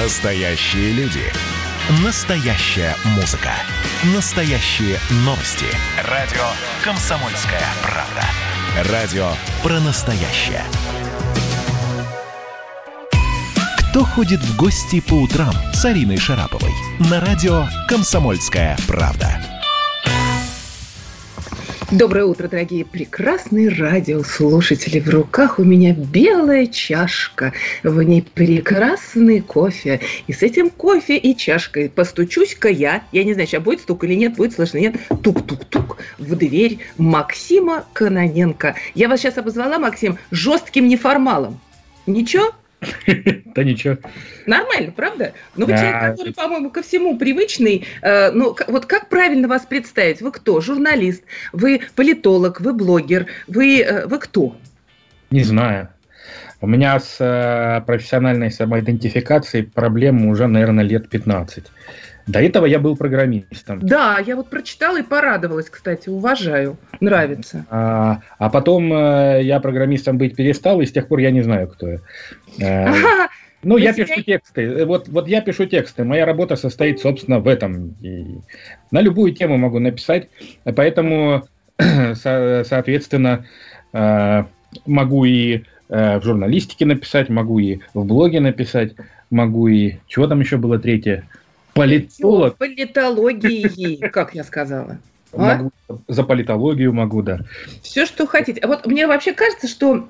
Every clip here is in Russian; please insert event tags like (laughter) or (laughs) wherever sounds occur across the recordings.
Настоящие люди. Настоящая музыка. Настоящие новости. Радио «Комсомольская правда». Радио про настоящее. Кто ходит в гости по утрам с Ариной Шараповой? На радио «Комсомольская правда». Доброе утро, дорогие прекрасные радиослушатели. В руках у меня белая чашка, в ней прекрасный кофе. И с этим кофе и чашкой постучусь-ка я, я не знаю, сейчас будет стук или нет, будет слышно, нет, тук-тук-тук, в дверь Максима Кононенко. Я вас сейчас обозвала, Максим, жестким неформалом. Ничего? (laughs) Да ничего. Нормально, правда? Но вы человек, который, по-моему, ко всему привычный. Э, ну, вот как правильно вас представить? Вы кто? Журналист? Вы политолог? Вы блогер? Вы, э, вы кто? Не знаю. У меня с э, профессиональной самоидентификацией проблем уже, наверное, лет 15. До этого я был программистом. Да, я вот прочитала и порадовалась, кстати, уважаю, нравится. А, а потом э, я программистом быть перестал, и с тех пор я не знаю, кто я. Э, ну, я пишу тексты. Вот, вот я пишу тексты. Моя работа состоит, собственно, в этом. И на любую тему могу написать. Поэтому, (clears throat) со, соответственно, э, могу и э, в журналистике написать, могу и в блоге написать, могу и... Чего там еще было третье? Политолог. Политологии, как я сказала. А? Могу, за политологию могу, да. Все, что хотите. Вот мне вообще кажется, что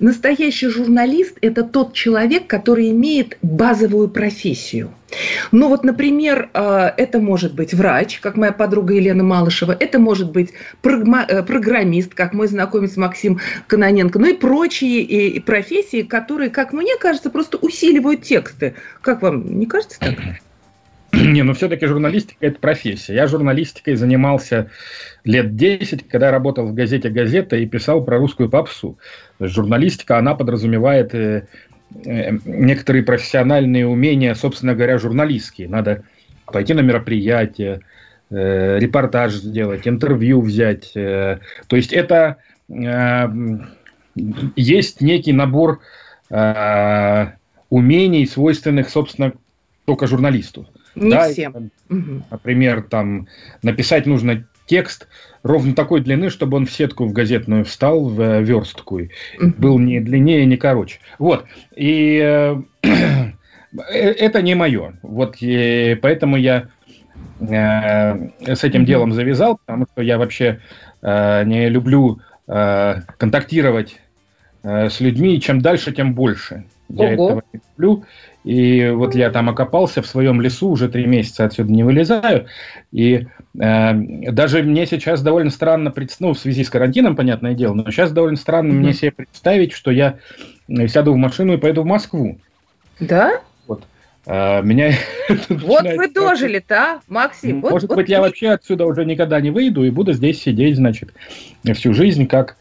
настоящий журналист – это тот человек, который имеет базовую профессию. Ну вот, например, а, это может быть врач, как моя подруга Елена Малышева, это может быть э, программист, как мой знакомец Максим Кононенко, ну и прочие профессии, которые, как мне кажется, просто усиливают тексты. Как вам, не кажется так? (clears throat) Не, ну все-таки журналистика – это профессия. Я журналистикой занимался лет 10, когда работал в газете «Газета» и писал про русскую попсу. То есть журналистика, она подразумевает э, э, некоторые профессиональные умения, собственно говоря, журналистские. Надо пойти на мероприятие, э, репортаж сделать, интервью взять. Э, то есть это э, есть некий набор э, умений, свойственных, собственно, только журналисту. Не да, всем. например, там написать нужно текст ровно такой длины, чтобы он в сетку в газетную встал, в э, верстку. Угу. Был не длиннее, не короче. Вот. И э, (clears throat) э, это не мое. Вот и поэтому я э, с этим делом завязал, потому что я вообще э, не люблю э, контактировать э, с людьми, и чем дальше, тем больше. Я Ого. этого не люблю. И вот я там окопался в своем лесу, уже три месяца отсюда не вылезаю. И э, даже мне сейчас довольно странно, ну, в связи с карантином, понятное дело, но сейчас довольно странно mm-hmm. мне себе представить, что я сяду в машину и поеду в Москву. Да? Вот. А, меня (laughs) вот вы дожили-то, а, Максим. Вот, Может вот быть, я вообще отсюда уже никогда не выйду и буду здесь сидеть, значит, всю жизнь, как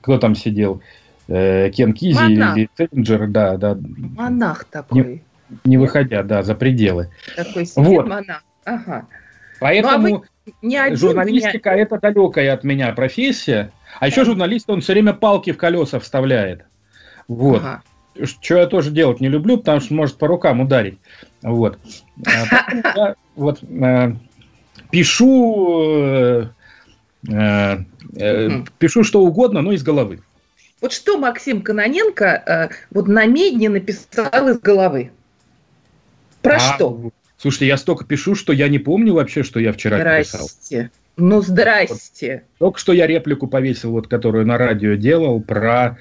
кто там сидел. Э, Кен Кизи Монах. или Селлинджер, да, да. Монах такой. Не, не выходя, да, за пределы. Такой сидит вот. монах. Ага. Поэтому ну, а не один, журналистика меня... это далекая от меня профессия. А еще журналист, он все время палки в колеса вставляет. Вот. Ага. Что я тоже делать не люблю, потому что может по рукам ударить. Вот. А я (laughs) вот э, пишу, э, пишу что угодно, но из головы. Вот что Максим Кононенко э, вот на медне написал из головы? Про а, что? Слушайте, я столько пишу, что я не помню вообще, что я вчера здрасте. писал. Ну, здрасте. Вот, только что я реплику повесил, вот, которую на радио делал, про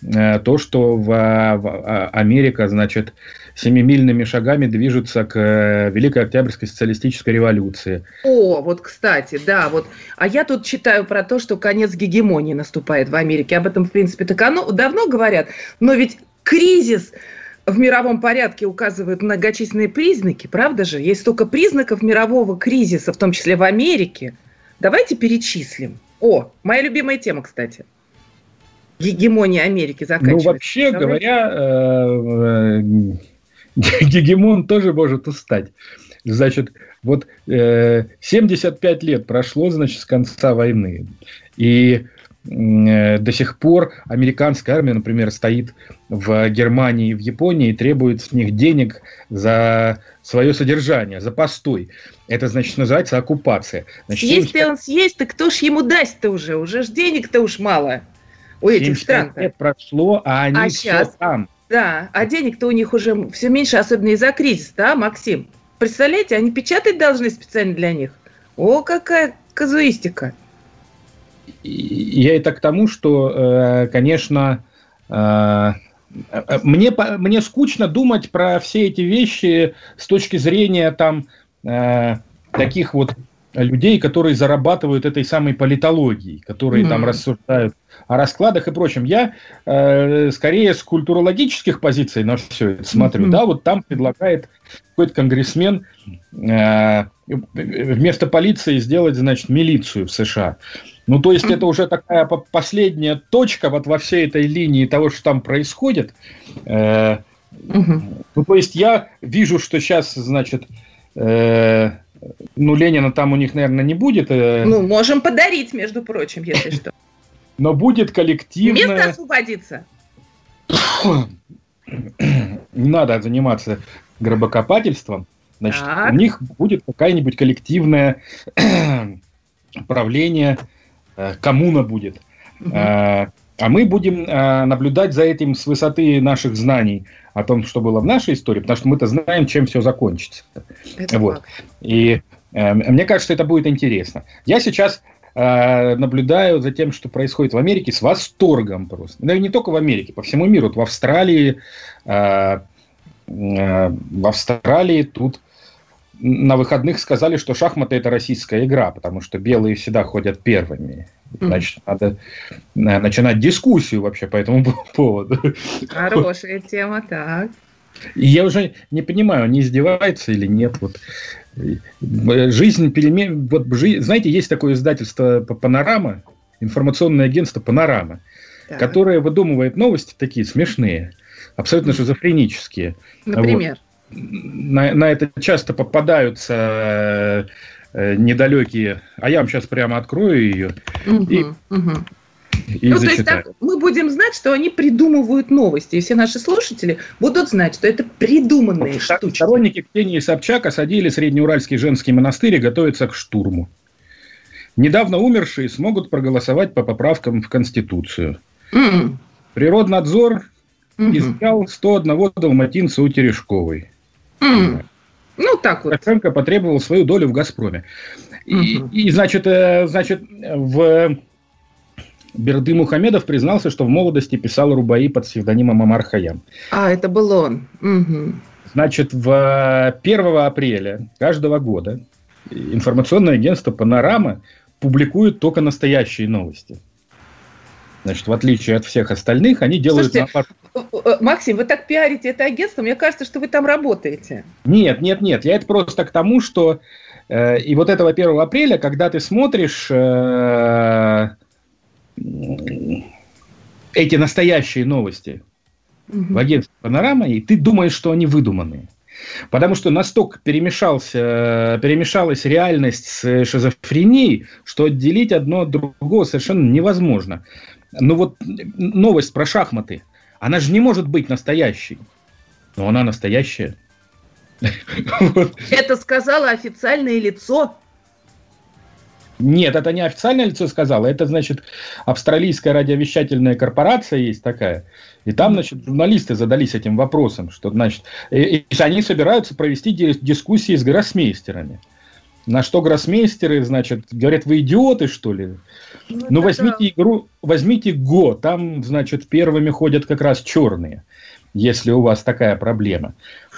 э, то, что в, в а, Америка, значит, семимильными шагами движутся к э, Великой Октябрьской социалистической революции. О, вот, кстати, да, вот. А я тут читаю про то, что конец гегемонии наступает в Америке. Об этом, в принципе, так оно давно говорят. Но ведь кризис в мировом порядке указывают многочисленные признаки, правда же? Есть столько признаков мирового кризиса, в том числе в Америке. Давайте перечислим. О, моя любимая тема, кстати гегемония Америки заканчивается. Ну, вообще Давайте. говоря, э, э, (laughs) гегемон тоже может устать. Значит, вот э, 75 лет прошло, значит, с конца войны. И до сих пор американская армия, например, стоит в Германии и в Японии и требует с них денег за свое содержание, за постой. Это, значит, называется оккупация. Значит, съесть 70... он съесть, то кто ж ему даст-то уже? Уже ж денег-то уж мало у этих стран. лет прошло, а они а все сейчас? там. Да, а денег-то у них уже все меньше, особенно из-за кризиса, да, Максим? Представляете, они печатать должны специально для них. О, какая казуистика. Я это к тому, что, э, конечно, э, мне, мне скучно думать про все эти вещи с точки зрения там э, таких вот людей, которые зарабатывают этой самой политологией, которые mm-hmm. там рассуждают о раскладах и прочем. Я э, скорее с культурологических позиций на все это смотрю. Mm-hmm. Да, вот там предлагает какой-то конгрессмен э, вместо полиции сделать, значит, милицию в США. Ну, то есть это (clears throat) уже такая последняя точка вот во всей этой линии того, что там происходит. Э, mm-hmm. Ну, то есть я вижу, что сейчас, значит, э, ну, Ленина там у них, наверное, не будет. Э... Ну, можем подарить, между прочим, если (laughs) что. Но будет коллективное... Место освободится. (coughs) Не надо заниматься гробокопательством. Значит, так. у них будет какая-нибудь коллективное (coughs) правление, коммуна будет. Угу. А мы будем наблюдать за этим с высоты наших знаний о том, что было в нашей истории, потому что мы-то знаем, чем все закончится. Это вот. И э, мне кажется, это будет интересно. Я сейчас э, наблюдаю за тем, что происходит в Америке, с восторгом просто. Ну и не только в Америке, по всему миру. Вот в Австралии, э, э, в Австралии тут на выходных сказали, что шахматы это российская игра, потому что белые всегда ходят первыми. Значит, надо начинать дискуссию вообще по этому поводу. Хорошая тема, так. я уже не понимаю, не издевается или нет. Вот. Жизнь перемен... Вот, жи... Знаете, есть такое издательство «Панорама», информационное агентство «Панорама», так. которое выдумывает новости такие смешные, абсолютно шизофренические. Например? Вот. На, на это часто попадаются Э, недалекие. А я вам сейчас прямо открою ее. Угу, и, угу. И ну, то есть так, мы будем знать, что они придумывают новости, и все наши слушатели будут знать, что это придуманные вот, штучки. Сторонники Ксении Собчак осадили Среднеуральский женский монастырь и готовятся к штурму. Недавно умершие смогут проголосовать по поправкам в Конституцию. Mm. Природнадзор mm-hmm. изъял 101 далматинца у Терешковой. Mm. Ну, так вот. Лукашенко потребовал свою долю в «Газпроме». И, угу. и значит, э, значит, в... Берды Мухамедов признался, что в молодости писал рубаи под псевдонимом Амар Хаям. А, это был он. Угу. Значит, в 1 апреля каждого года информационное агентство «Панорама» публикует только настоящие новости. Значит, в отличие от всех остальных, они делают... Слушайте, наоборот... Э, Максим, вы так пиарите это агентство, мне кажется, что вы там работаете. Нет, нет, нет, я это просто к тому, что э, и вот этого 1 апреля, когда ты смотришь э, эти настоящие новости угу. в агентстве «Панорама», и ты думаешь, что они выдуманные. Потому что настолько перемешался, перемешалась реальность с шизофренией, что отделить одно от другого совершенно невозможно. Ну вот новость про шахматы, она же не может быть настоящей. Но она настоящая. (laughs) Это сказала официальное лицо. Нет, это не официальное лицо сказала, это, значит, австралийская радиовещательная корпорация есть такая. И там, значит, журналисты задались этим вопросом, что, значит, и, и они собираются провести дискуссии с гроссмейстерами. На что гроссмейстеры, значит, говорят, вы идиоты, что ли? Ну, ну возьмите да. игру, возьмите Го, там, значит, первыми ходят как раз черные, если у вас такая проблема.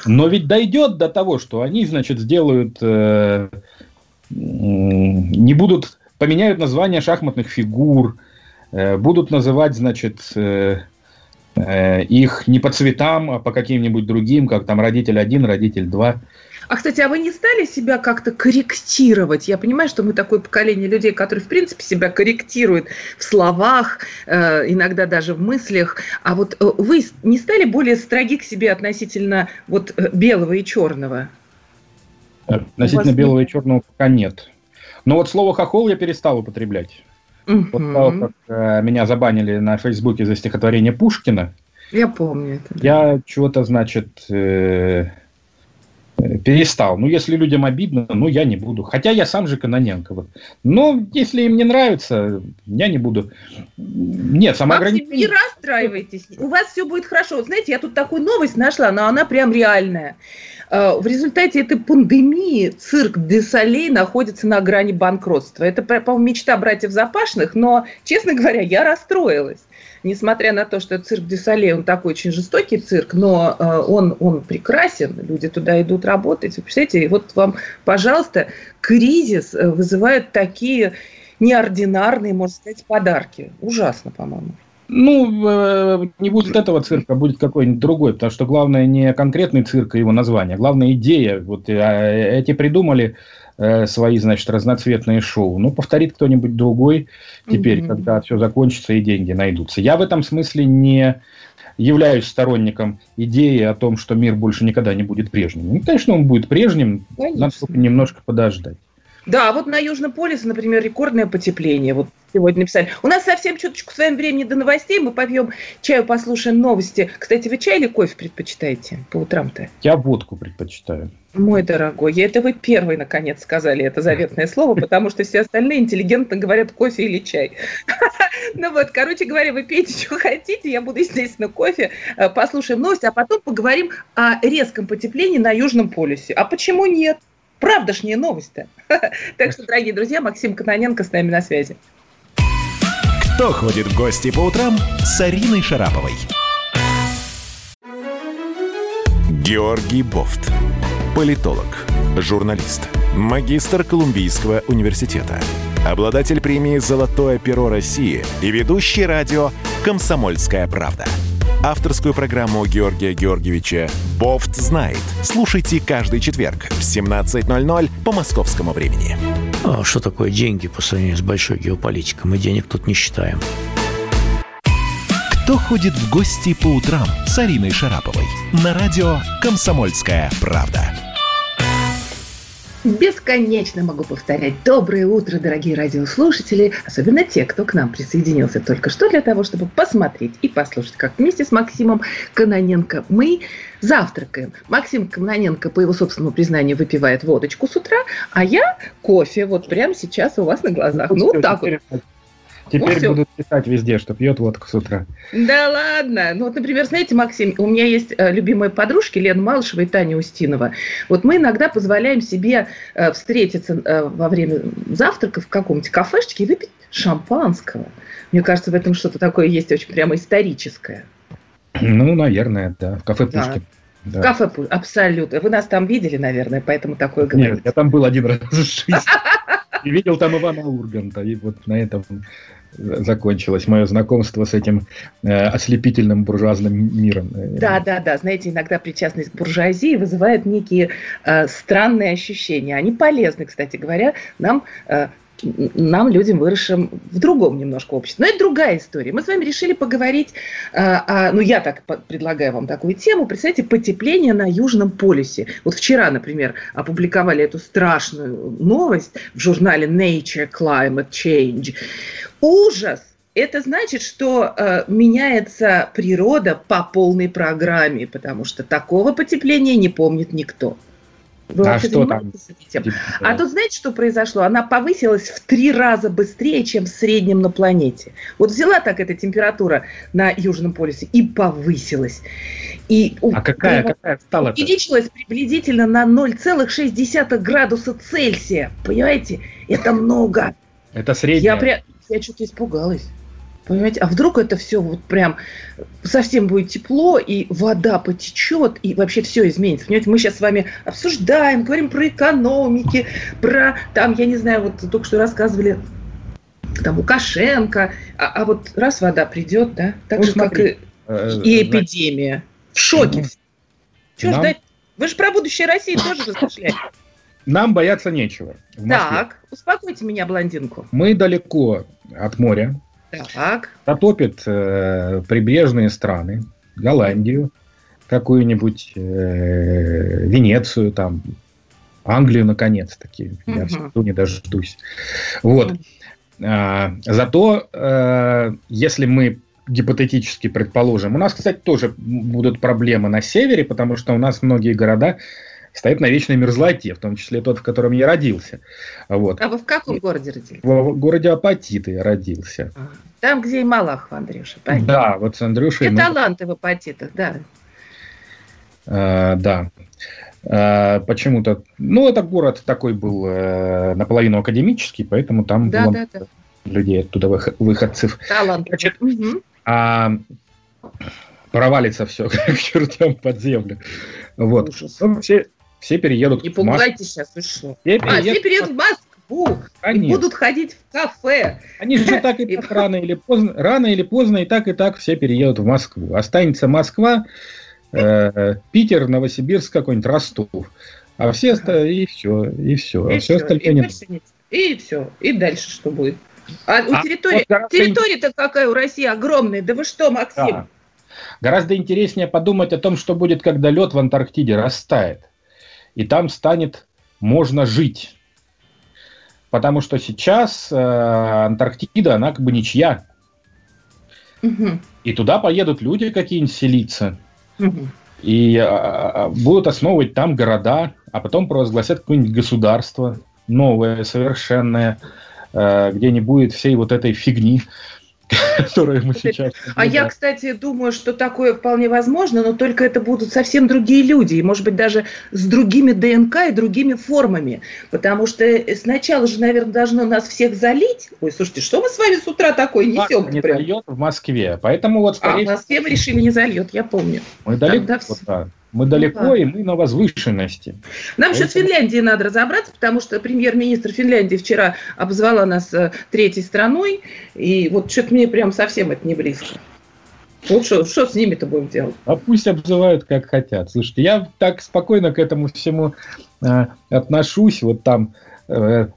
Но ведь дойдет до того, что они, значит, сделают, э, не будут, поменяют название шахматных фигур, э, будут называть, значит, э, э, их не по цветам, а по каким-нибудь другим, как там родитель один, родитель два. А, кстати, а вы не стали себя как-то корректировать? Я понимаю, что мы такое поколение людей, которые, в принципе, себя корректируют в словах, э, иногда даже в мыслях. А вот э, вы не стали более строги к себе относительно вот э, белого и черного? Относительно белого нет? и черного пока нет. Но вот слово хохол я перестал употреблять. Угу. После того, как э, меня забанили на Фейсбуке за стихотворение Пушкина. Я помню это. Да. Я чего-то, значит, э, перестал. Ну, если людям обидно, ну, я не буду. Хотя я сам же Каноненко. Вот. Но если им не нравится, я не буду. Нет, самоограничение... не расстраивайтесь. У вас все будет хорошо. Вот знаете, я тут такую новость нашла, но она прям реальная. Э, в результате этой пандемии цирк Десалей находится на грани банкротства. Это, по-моему, мечта братьев Запашных, но, честно говоря, я расстроилась. Несмотря на то, что цирк Десалей, он такой очень жестокий цирк, но э, он, он прекрасен, люди туда идут работать. Вы представляете, и вот вам, пожалуйста, кризис э, вызывает такие неординарные, можно сказать, подарки. Ужасно, по-моему. Ну, э, не будет этого цирка, будет какой-нибудь другой, потому что главное не конкретный цирк и его название, главное идея. Вот э, эти придумали э, свои, значит, разноцветные шоу. Ну, повторит кто-нибудь другой теперь, mm-hmm. когда все закончится и деньги найдутся. Я в этом смысле не являюсь сторонником идеи о том, что мир больше никогда не будет прежним. Ну, конечно, он будет прежним, конечно. надо немножко подождать. Да, вот на Южном полюсе, например, рекордное потепление. Вот сегодня написали. У нас совсем чуточку с вами времени до новостей. Мы попьем чаю, послушаем новости. Кстати, вы чай или кофе предпочитаете по утрам-то? Я водку предпочитаю. Мой дорогой, это вы первый, наконец, сказали это заветное слово, потому что все остальные интеллигентно говорят кофе или чай. (laughs) Ну вот, короче говоря, вы пейте, что хотите, я буду, естественно, кофе, э, послушаем новости, а потом поговорим о резком потеплении на Южном полюсе. А почему нет? Правдашняя новость-то. (laughs) Так что, дорогие друзья, Максим Кононенко с нами на связи. Кто ходит в гости по утрам с Ариной Шараповой? Георгий Бофт. Политолог, журналист, магистр Колумбийского университета, обладатель премии «Золотое перо России» и ведущий радио «Комсомольская правда» авторскую программу Георгия Георгиевича «Бофт знает». Слушайте каждый четверг в 17.00 по московскому времени. А что такое деньги по сравнению с большой геополитикой? Мы денег тут не считаем. Кто ходит в гости по утрам с Ариной Шараповой? На радио «Комсомольская правда». Бесконечно могу повторять. Доброе утро, дорогие радиослушатели, особенно те, кто к нам присоединился только что для того, чтобы посмотреть и послушать, как вместе с Максимом Каноненко мы завтракаем. Максим Каноненко, по его собственному признанию, выпивает водочку с утра, а я кофе вот прямо сейчас у вас на глазах. Ну, так вот. Теперь ну, будут писать везде, что пьет водку с утра. Да ладно. Ну вот, например, знаете, Максим, у меня есть э, любимые подружки Лена Малышева и Таня Устинова. Вот мы иногда позволяем себе э, встретиться э, во время завтрака в каком-нибудь кафешечке и выпить шампанского. Мне кажется, в этом что-то такое есть очень прямо историческое. Ну, наверное, да. В кафе Пушкин. Да. В кафе абсолютно. Вы нас там видели, наверное, поэтому такое говорите. Нет, я там был один раз в жизни. (laughs) И видел там Ивана Урганта. И вот на этом закончилось мое знакомство с этим э, ослепительным буржуазным миром. Да, да, да. Знаете, иногда причастность к буржуазии вызывает некие э, странные ощущения. Они полезны, кстати говоря, нам э, нам, людям, выросшим в другом немножко обществе. Но это другая история. Мы с вами решили поговорить, а, а, ну я так предлагаю вам такую тему, представьте, потепление на Южном полюсе. Вот вчера, например, опубликовали эту страшную новость в журнале Nature Climate Change. Ужас! Это значит, что э, меняется природа по полной программе, потому что такого потепления не помнит никто. Вы а что там? Этим? Типа, а тут знаете, что произошло? Она повысилась в три раза быстрее, чем в среднем на планете. Вот взяла так эта температура на Южном полюсе и повысилась. И а какая, какая стала Увеличилась приблизительно на 0,6 градуса Цельсия. Понимаете? Это много. Это средняя. Я, пря... я что-то испугалась. Понимаете, а вдруг это все вот прям совсем будет тепло, и вода потечет, и вообще все изменится. Понимаете, мы сейчас с вами обсуждаем, говорим про экономики, про там, я не знаю, вот только что рассказывали там Лукашенко, а, а вот раз вода придет, да, так ну, же, смотри, как и, и э, эпидемия. В шоке. Угу. Что Нам... ждать? Вы же про будущее России тоже размышляете. Нам бояться нечего. Так, успокойте меня, блондинку. Мы далеко от моря, так. Затопит э, прибрежные страны, Голландию, какую-нибудь э, Венецию, там, Англию, наконец-таки. Угу. Я все не дождусь. Вот. А, зато, э, если мы гипотетически предположим, у нас, кстати, тоже будут проблемы на севере, потому что у нас многие города стоят на вечной мерзлоте, в том числе тот, в котором я родился. Вот. А вы в каком городе родились? В, городе Апатиты я родился. Там, где и Малахов, Андрюша. Понятно. Да, вот с Андрюшей. Все мы... таланты в Апатитах, да. А, да. А, почему-то, ну, это город такой был э, наполовину академический, поэтому там да, было да, да. людей оттуда выходцев. Талант. Значит, угу. а, провалится все (laughs) к чертям под землю. Вот. Ужас. Ну, все, все переедут Не пугайте сейчас, вы что? Все переедут, а, все переедут в Москву Конечно. и будут ходить в кафе. Они же так (laughs) и так рано или поздно, рано или поздно и так и так все переедут в Москву. Останется Москва, э, Питер, Новосибирск, какой-нибудь Ростов. А все и все, и все. И а все, все остальное и нет. нет. И все. И дальше что будет? А у а территории, вот территория-то какая у России огромная. Да вы что, Максим? Да. Гораздо интереснее подумать о том, что будет, когда лед в Антарктиде растает. И там станет можно жить. Потому что сейчас э, Антарктида, она как бы ничья. Угу. И туда поедут люди какие-нибудь селиться. Угу. И э, будут основывать там города, а потом провозгласят какое-нибудь государство новое, совершенное, э, где не будет всей вот этой фигни, (laughs) которые мы сейчас... А я, кстати, думаю, что такое вполне возможно, но только это будут совсем другие люди, и, может быть, даже с другими ДНК и другими формами, потому что сначала же, наверное, должно нас всех залить. Ой, слушайте, что мы с вами с утра такое несем? Не зальет в Москве, поэтому вот... Скорее... А, в Москве мы решили не зальет, я помню. Мы далеко, Тогда... вот, да. Мы далеко, ну, и мы на возвышенности. Нам еще с Финляндией надо разобраться, потому что премьер-министр Финляндии вчера обозвала нас э, третьей страной, и вот что-то мне прям совсем это не близко. Вот что, что с ними-то будем делать? А пусть обзывают как хотят. Слушайте, я так спокойно к этому всему э, отношусь. Вот там э,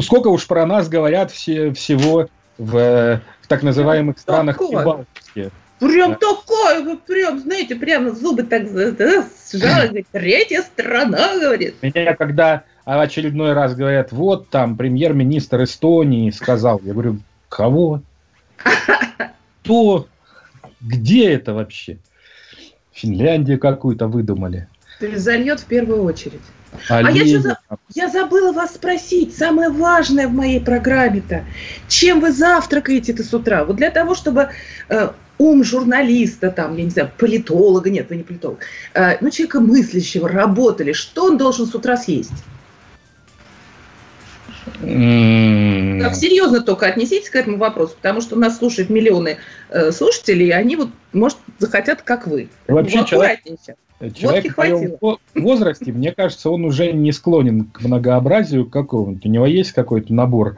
сколько уж про нас говорят все, всего в, э, в так называемых странах Прибалтики. Прям такая, вот прям, знаете, прям зубы так говорит, третья страна, говорит. Меня когда очередной раз говорят, вот там премьер-министр Эстонии сказал, я говорю, кого? (laughs) Кто? Где это вообще? Финляндию какую-то выдумали. Зальет в первую очередь. А, а я, что я забыла вас спросить, самое важное в моей программе-то. Чем вы завтракаете-то с утра? Вот для того, чтобы э, ум журналиста, там, я не знаю, политолога, нет, вы не политолог, э, ну, человека мыслящего, работали, что он должен с утра съесть? Так серьезно только отнеситесь к этому вопросу, потому что нас слушают миллионы э, слушателей, и они вот, может, захотят, как вы. Вообще ну, человек, человек в возрасте, мне кажется, он уже не склонен к многообразию какому-то. У него есть какой-то набор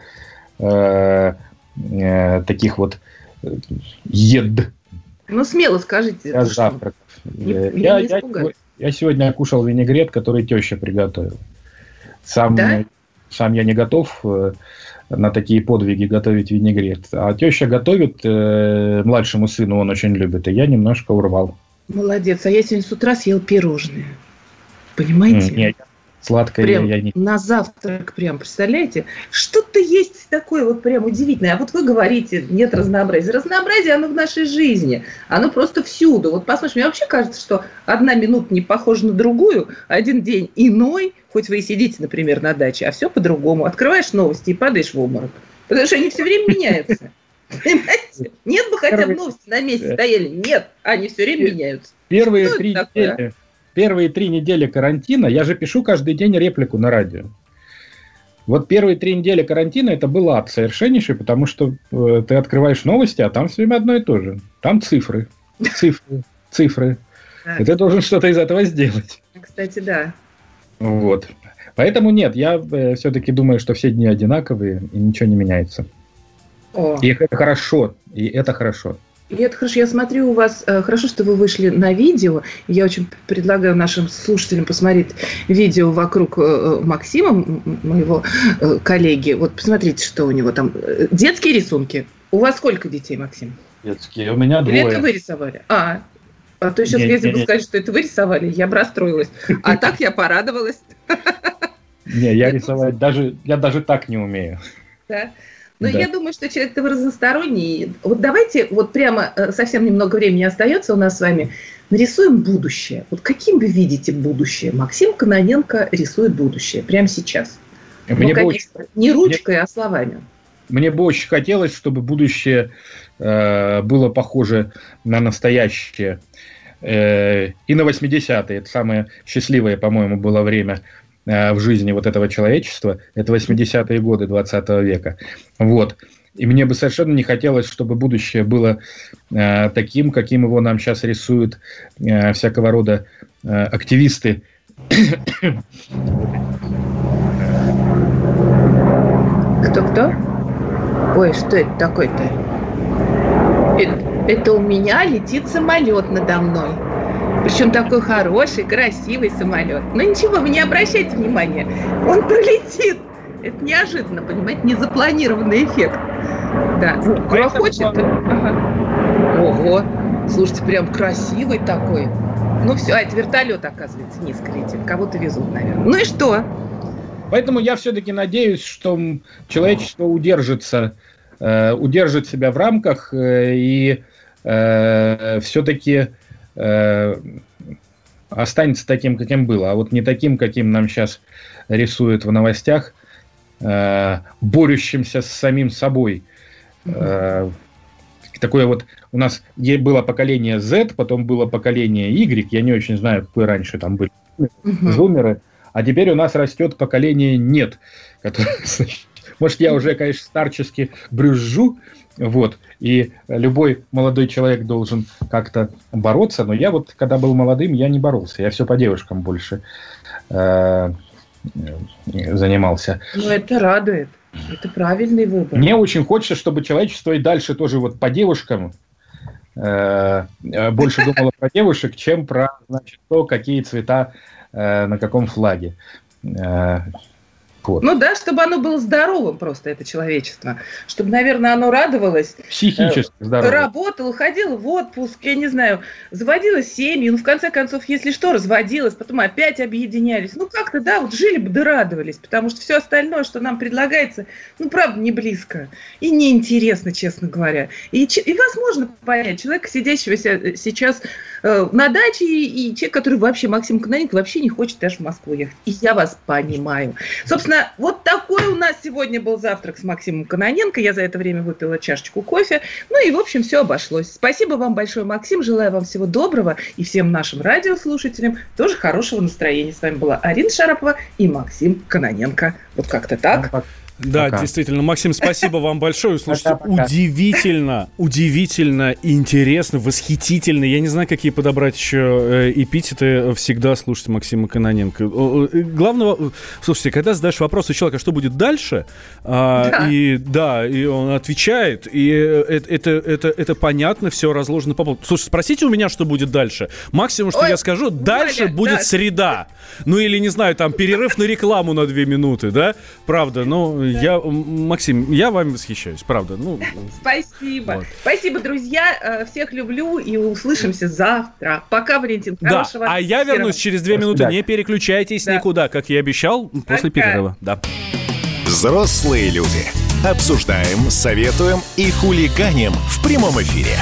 э, э, таких вот ед. Ну, смело скажите. Я завтрак. Не, я, я, я сегодня кушал винегрет, который теща приготовила. Сам, да? сам я не готов э, на такие подвиги готовить винегрет. А теща готовит э, младшему сыну, он очень любит, и я немножко урвал. Молодец. А я сегодня с утра съел пирожные. Понимаете? Нет, Сладкое прям я не... На завтрак прям, представляете? Что-то есть такое вот прям удивительное. А вот вы говорите, нет разнообразия. Разнообразие, оно в нашей жизни. Оно просто всюду. Вот послушайте, мне вообще кажется, что одна минута не похожа на другую, один день иной, хоть вы и сидите, например, на даче, а все по-другому. Открываешь новости и падаешь в обморок. Потому что они все время меняются. Понимаете? Нет бы хотя бы новости на месте стояли. Нет, они все время меняются. Первые три недели первые три недели карантина, я же пишу каждый день реплику на радио. Вот первые три недели карантина это был ад совершеннейший, потому что э, ты открываешь новости, а там все время одно и то же. Там цифры, цифры, цифры. И ты должен что-то из этого сделать. Кстати, да. Вот. Поэтому нет, я э, все-таки думаю, что все дни одинаковые и ничего не меняется. О. И это хорошо, и это хорошо. Это хорошо. Я смотрю, у вас э, хорошо, что вы вышли на видео. Я очень предлагаю нашим слушателям посмотреть видео вокруг э, Максима, моего э, коллеги. Вот посмотрите, что у него там. Детские рисунки. У вас сколько детей, Максим? Детские. У меня двое. Или это вы рисовали? А, а то сейчас, не, если бы сказать, что это вы рисовали, я бы расстроилась. А (laughs) так я порадовалась. Не, я (laughs) рисовать даже, я даже так не умею. Да. Но да. я думаю, что человек-то разносторонний. Вот давайте, вот прямо э, совсем немного времени остается у нас с вами, нарисуем будущее. Вот каким вы видите будущее? Максим Кононенко рисует будущее прямо сейчас. Мне ну, очень... Не ручкой, мне... а словами. Мне бы очень хотелось, чтобы будущее э, было похоже на настоящее. Э, и на 80-е. Это самое счастливое, по-моему, было время в жизни вот этого человечества. Это 80-е годы 20 века. Вот. И мне бы совершенно не хотелось, чтобы будущее было э, таким, каким его нам сейчас рисуют э, всякого рода э, активисты. Кто-кто? Ой, что это такое-то? Это, это у меня летит самолет надо мной. Причем такой хороший, красивый самолет. Но ничего, вы не обращайте внимания. Он пролетит. Это неожиданно, понимаете, незапланированный эффект. Да, грохочет. Ага. Ого, слушайте, прям красивый такой. Ну все, а это вертолет, оказывается, низко летит. Кого-то везут, наверное. Ну и что? Поэтому я все-таки надеюсь, что человечество удержится, э, удержит себя в рамках э, и э, все-таки э, останется таким, каким было, а вот не таким, каким нам сейчас рисуют в новостях, э, борющимся с самим собой. Э, такое вот у нас было поколение Z, потом было поколение Y, я не очень знаю, какое раньше там были зумеры, а теперь у нас растет поколение нет, которое, (laughs) может, я уже, конечно, старчески брюзжу, вот, и любой молодой человек должен как-то бороться, но я вот, когда был молодым, я не боролся, я все по девушкам больше э, занимался. Ну, это радует. Это правильный выбор. Мне очень хочется, чтобы человечество и дальше тоже вот по девушкам э, э больше (laughs) думало про девушек, чем про значит, то, какие цвета э, на каком флаге. Э, вот. Ну да, чтобы оно было здоровым просто, это человечество. Чтобы, наверное, оно радовалось. Психически э, здоровым. Работало, ходило в отпуск, я не знаю, заводила семьи, ну, в конце концов, если что, разводилась, потом опять объединялись. Ну, как-то, да, вот жили бы да радовались, потому что все остальное, что нам предлагается, ну, правда, не близко и неинтересно, честно говоря. И, и возможно понять человека, сидящего сейчас э, на даче, и, и человек, который вообще, Максим Кононенко, вообще не хочет даже в Москву ехать. И я вас понимаю. Собственно, Собственно, вот такой у нас сегодня был завтрак с Максимом Каноненко. Я за это время выпила чашечку кофе. Ну и, в общем, все обошлось. Спасибо вам большое, Максим. Желаю вам всего доброго. И всем нашим радиослушателям тоже хорошего настроения. С вами была Арина Шарапова и Максим Каноненко. Вот как-то так. Да, пока. действительно. Максим, спасибо вам большое. Слушайте, пока, пока. удивительно, удивительно, интересно, восхитительно. Я не знаю, какие подобрать еще э, эпитеты. Всегда слушайте Максима Каноненко. Главного, слушайте, когда задаешь вопрос у человека, что будет дальше, а, да. и да, и он отвечает, и это, это, это, это понятно, все разложено по полу. Слушай, спросите у меня, что будет дальше. Максимум, что Ой, я скажу, дальше Валя, будет да. среда. Ну или, не знаю, там, перерыв на рекламу на две минуты, да? Правда, ну, я, Максим, я вами восхищаюсь, правда. Ну, (laughs) Спасибо. Вот. Спасибо, друзья. Э, всех люблю и услышимся завтра. Пока, Валентин. Да, а я вернусь через две минуты. Не переключайтесь да. никуда, как я обещал, после Пока. перерыва. Да. Взрослые люди. Обсуждаем, советуем и хулиганим в прямом эфире.